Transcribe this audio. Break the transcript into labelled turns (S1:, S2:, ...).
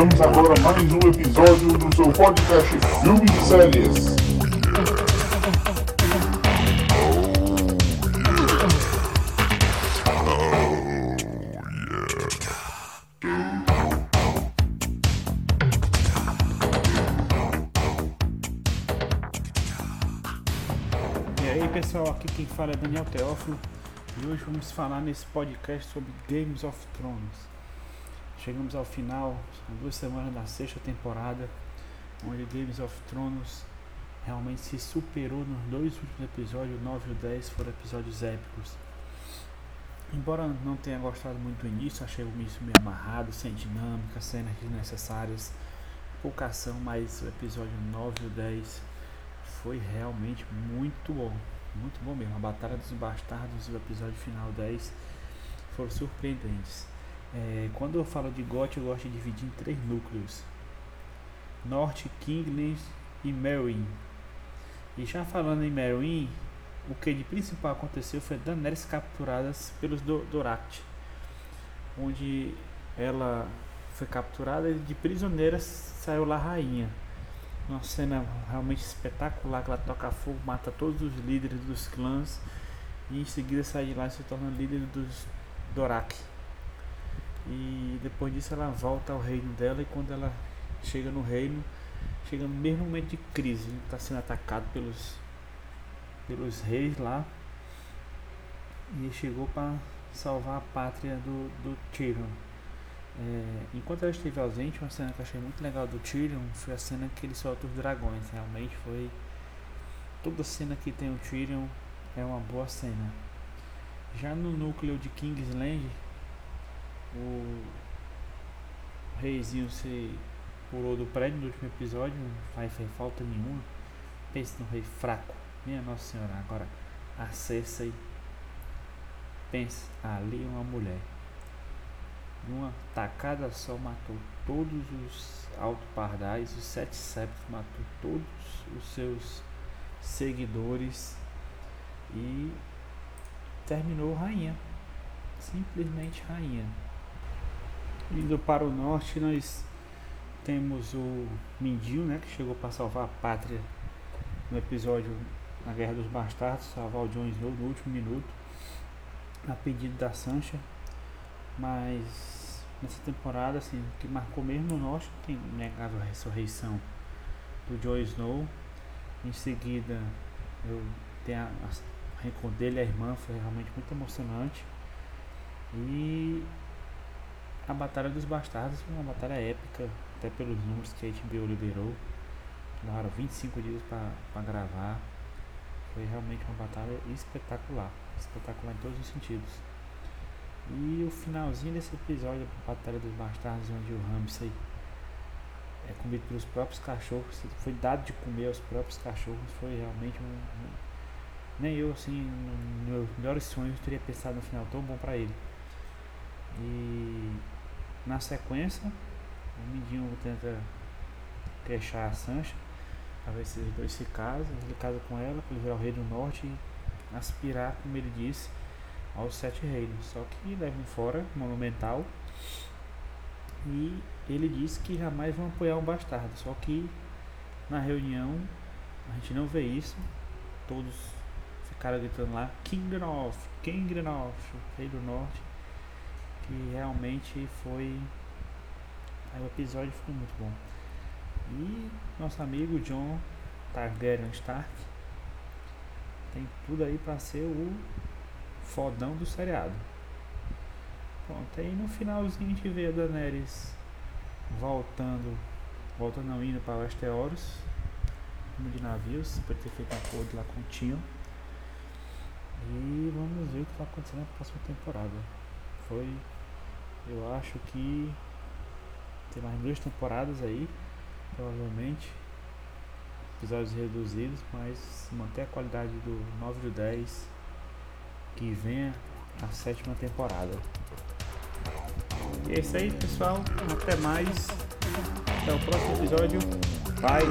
S1: Começamos agora mais um episódio do seu podcast Filmes e Séries.
S2: E aí pessoal, aqui quem fala é Daniel Teófilo e hoje vamos falar nesse podcast sobre Games of Thrones. Chegamos ao final, são duas semanas da sexta temporada, onde Games of Thrones realmente se superou nos dois últimos episódios, o 9 e o 10 foram episódios épicos. Embora não tenha gostado muito do início, achei o início meio amarrado, sem dinâmica, cenas desnecessárias, pouca ação, mas o episódio 9 e o 10 foi realmente muito bom. Muito bom mesmo. A Batalha dos Bastardos e o episódio final 10 foram surpreendentes. É, quando eu falo de GOT, eu gosto de dividir em três núcleos: Norte, Kinglands e Meereen. E já falando em Meereen, o que de principal aconteceu foi Daenerys capturadas pelos Do Doract, onde ela foi capturada e de prisioneira saiu lá rainha. Uma cena realmente espetacular que ela toca fogo, mata todos os líderes dos clãs e em seguida sai de lá e se torna líder dos Dorak. E depois disso ela volta ao reino dela e quando ela chega no reino, chega no mesmo momento de crise, está sendo atacado pelos pelos reis lá e chegou para salvar a pátria do, do Tyrion. É, enquanto ela esteve ausente, uma cena que eu achei muito legal do Tyrion foi a cena que ele solta os dragões. Realmente foi. Toda cena que tem o Tyrion é uma boa cena. Já no núcleo de Kingsland, o reizinho se pulou do prédio no último episódio, não faz falta nenhuma. Pense no rei fraco. Minha Nossa Senhora, agora a Cersei. Pense ali uma mulher numa tacada só matou todos os alto pardais, os sete septos, matou todos os seus seguidores e terminou rainha. Simplesmente rainha. Indo para o norte, nós temos o Mindinho, né, que chegou para salvar a pátria no episódio na Guerra dos Bastardos, salvar o Jon Snow no último minuto, a pedido da Sancha mas nessa temporada, assim, o que marcou mesmo no norte, tem negado a ressurreição do Joe Snow. Em seguida, eu tenho a, a reencontro dele a irmã, foi realmente muito emocionante. E a Batalha dos Bastardos foi uma batalha épica, até pelos números que a HBO liberou. Levaram 25 dias para gravar. Foi realmente uma batalha espetacular. Espetacular em todos os sentidos. E o finalzinho desse episódio da Batalha dos Bastardos, onde o Ramsay é comido pelos próprios cachorros, foi dado de comer aos próprios cachorros, foi realmente um. um nem eu, assim, nos meus melhores sonhos, teria pensado no final tão bom para ele. E na sequência, o Mindinho tenta queixar a Sancha, para ver se os dois se casam, ele casa com ela, para ele virar o rei do norte e aspirar, como ele disse, aos sete reinos. Só que levam fora monumental e ele disse que jamais vão apoiar um bastardo. Só que na reunião a gente não vê isso. Todos ficaram gritando lá King North, King North, Rei do Norte. Que realmente foi. O episódio foi muito bom. E nosso amigo John Targaryen Stark tem tudo aí para ser o fodão do seriado. Pronto, aí no finalzinho a gente vê a Daenerys voltando, voltando não indo para Westeros, rumo de navios, depois ter feito um acordo lá com o Tio. E vamos ver o que vai acontecer na próxima temporada. Foi, eu acho que tem mais duas temporadas aí, provavelmente. Episódios reduzidos, mas manter a qualidade do 9 de 10 que venha a sétima temporada. E é isso aí, pessoal. Até mais. Até o próximo episódio. Bye.